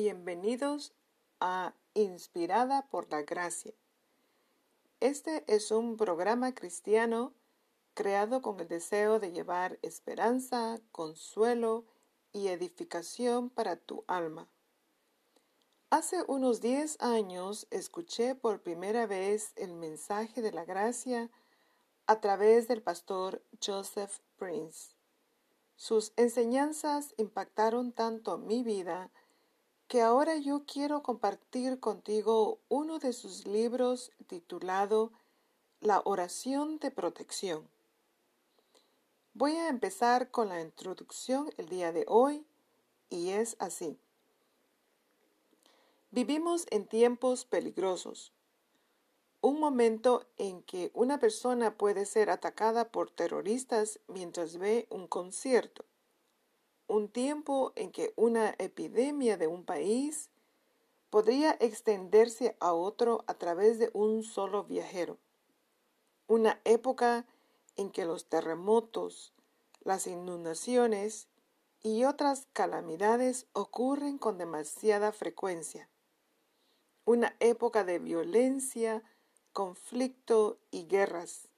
Bienvenidos a Inspirada por la Gracia. Este es un programa cristiano creado con el deseo de llevar esperanza, consuelo y edificación para tu alma. Hace unos 10 años escuché por primera vez el mensaje de la gracia a través del pastor Joseph Prince. Sus enseñanzas impactaron tanto mi vida que ahora yo quiero compartir contigo uno de sus libros titulado La oración de protección. Voy a empezar con la introducción el día de hoy y es así. Vivimos en tiempos peligrosos. Un momento en que una persona puede ser atacada por terroristas mientras ve un concierto. Un tiempo en que una epidemia de un país podría extenderse a otro a través de un solo viajero. Una época en que los terremotos, las inundaciones y otras calamidades ocurren con demasiada frecuencia una época de violencia, conflicto y guerras.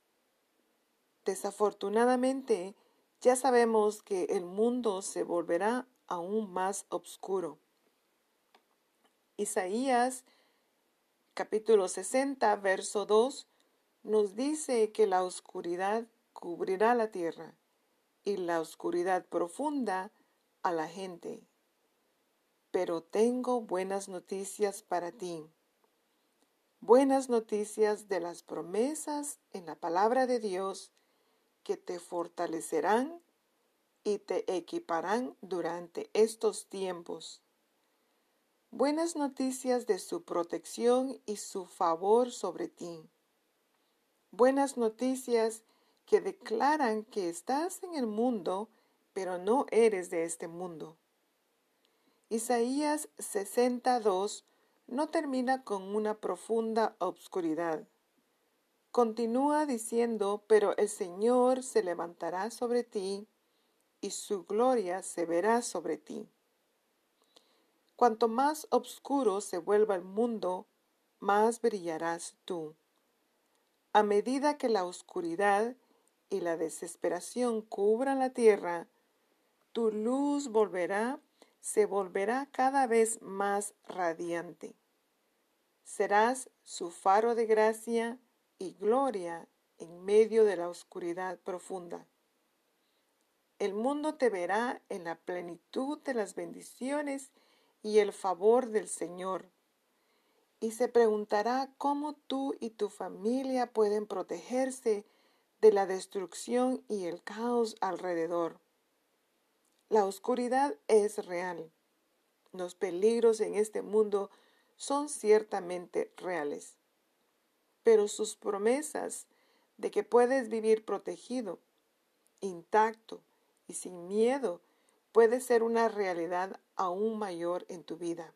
Desafortunadamente, ya sabemos que el mundo se volverá aún más oscuro. Isaías capítulo 60, verso 2 nos dice que la oscuridad cubrirá la tierra y la oscuridad profunda a la gente pero tengo buenas noticias para ti. Buenas noticias de las promesas en la palabra de Dios que te fortalecerán y te equiparán durante estos tiempos. Buenas noticias de su protección y su favor sobre ti. Buenas noticias que declaran que estás en el mundo, pero no eres de este mundo. Isaías 62 no termina con una profunda obscuridad. Continúa diciendo, pero el Señor se levantará sobre ti y su gloria se verá sobre ti. Cuanto más oscuro se vuelva el mundo, más brillarás tú. A medida que la oscuridad y la desesperación cubran la tierra, tu luz volverá se volverá cada vez más radiante. Serás su faro de gracia y gloria en medio de la oscuridad profunda. El mundo te verá en la plenitud de las bendiciones y el favor del Señor, y se preguntará cómo tú y tu familia pueden protegerse de la destrucción y el caos alrededor. La oscuridad es real. Los peligros en este mundo son ciertamente reales. Pero sus promesas de que puedes vivir protegido, intacto y sin miedo puede ser una realidad aún mayor en tu vida.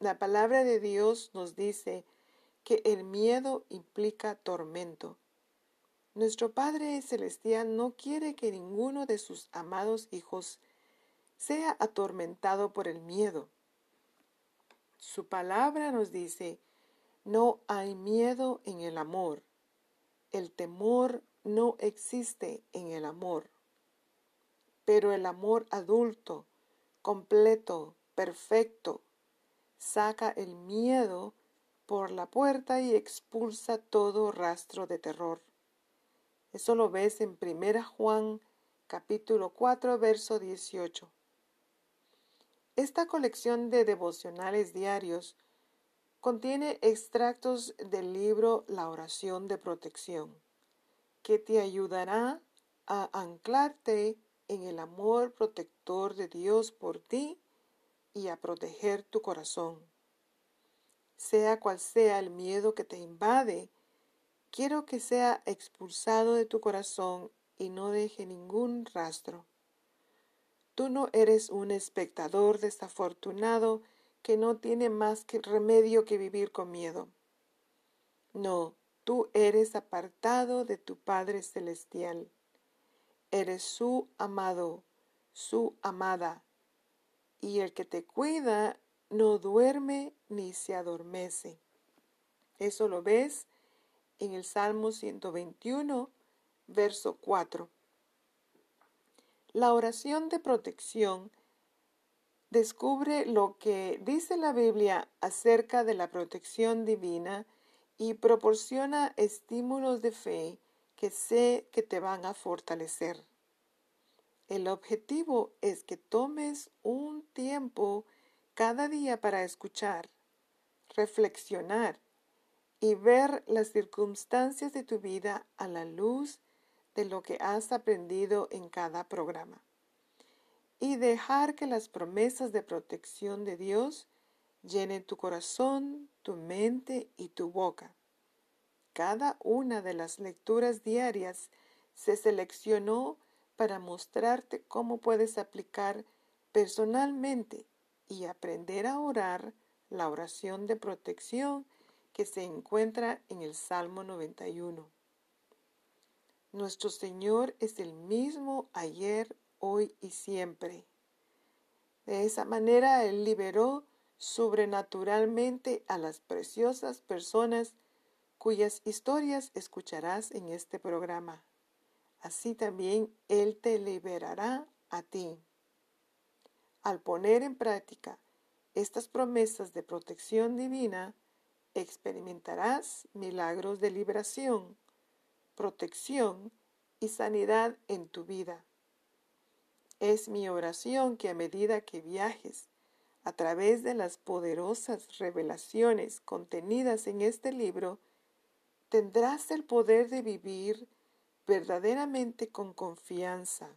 La palabra de Dios nos dice que el miedo implica tormento nuestro Padre Celestial no quiere que ninguno de sus amados hijos sea atormentado por el miedo. Su palabra nos dice, no hay miedo en el amor. El temor no existe en el amor. Pero el amor adulto, completo, perfecto, saca el miedo por la puerta y expulsa todo rastro de terror. Eso lo ves en 1 Juan capítulo 4, verso 18. Esta colección de devocionales diarios contiene extractos del libro La oración de protección, que te ayudará a anclarte en el amor protector de Dios por ti y a proteger tu corazón. Sea cual sea el miedo que te invade, Quiero que sea expulsado de tu corazón y no deje ningún rastro. Tú no eres un espectador desafortunado que no tiene más remedio que vivir con miedo. No, tú eres apartado de tu Padre Celestial. Eres su amado, su amada. y el que te cuida no duerme ni se adormece. Eso lo ves en el Salmo 121, verso 4. La oración de protección descubre lo que dice la Biblia acerca de la protección divina y proporciona estímulos de fe que sé que te van a fortalecer. El objetivo es que tomes un tiempo cada día para escuchar, reflexionar y ver las circunstancias de tu vida a la luz de lo que has aprendido en cada programa. Y dejar que las promesas de protección de Dios llenen tu corazón, tu mente y tu boca. Cada una de las lecturas diarias se seleccionó para mostrarte cómo puedes aplicar personalmente y aprender a orar la oración de protección que se encuentra en el Salmo 91. Nuestro Señor es el mismo ayer, hoy y siempre. De esa manera Él liberó sobrenaturalmente a las preciosas personas cuyas historias escucharás en este programa. Así también Él te liberará a ti. Al poner en práctica estas promesas de protección divina, experimentarás milagros de liberación, protección y sanidad en tu vida. Es mi oración que a medida que viajes a través de las poderosas revelaciones contenidas en este libro, tendrás el poder de vivir verdaderamente con confianza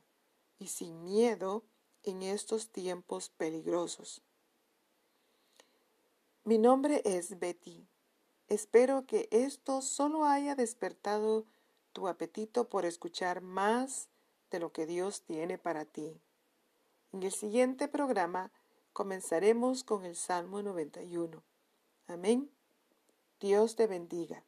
y sin miedo en estos tiempos peligrosos. Mi nombre es Betty. Espero que esto solo haya despertado tu apetito por escuchar más de lo que Dios tiene para ti. En el siguiente programa comenzaremos con el Salmo 91. Amén. Dios te bendiga.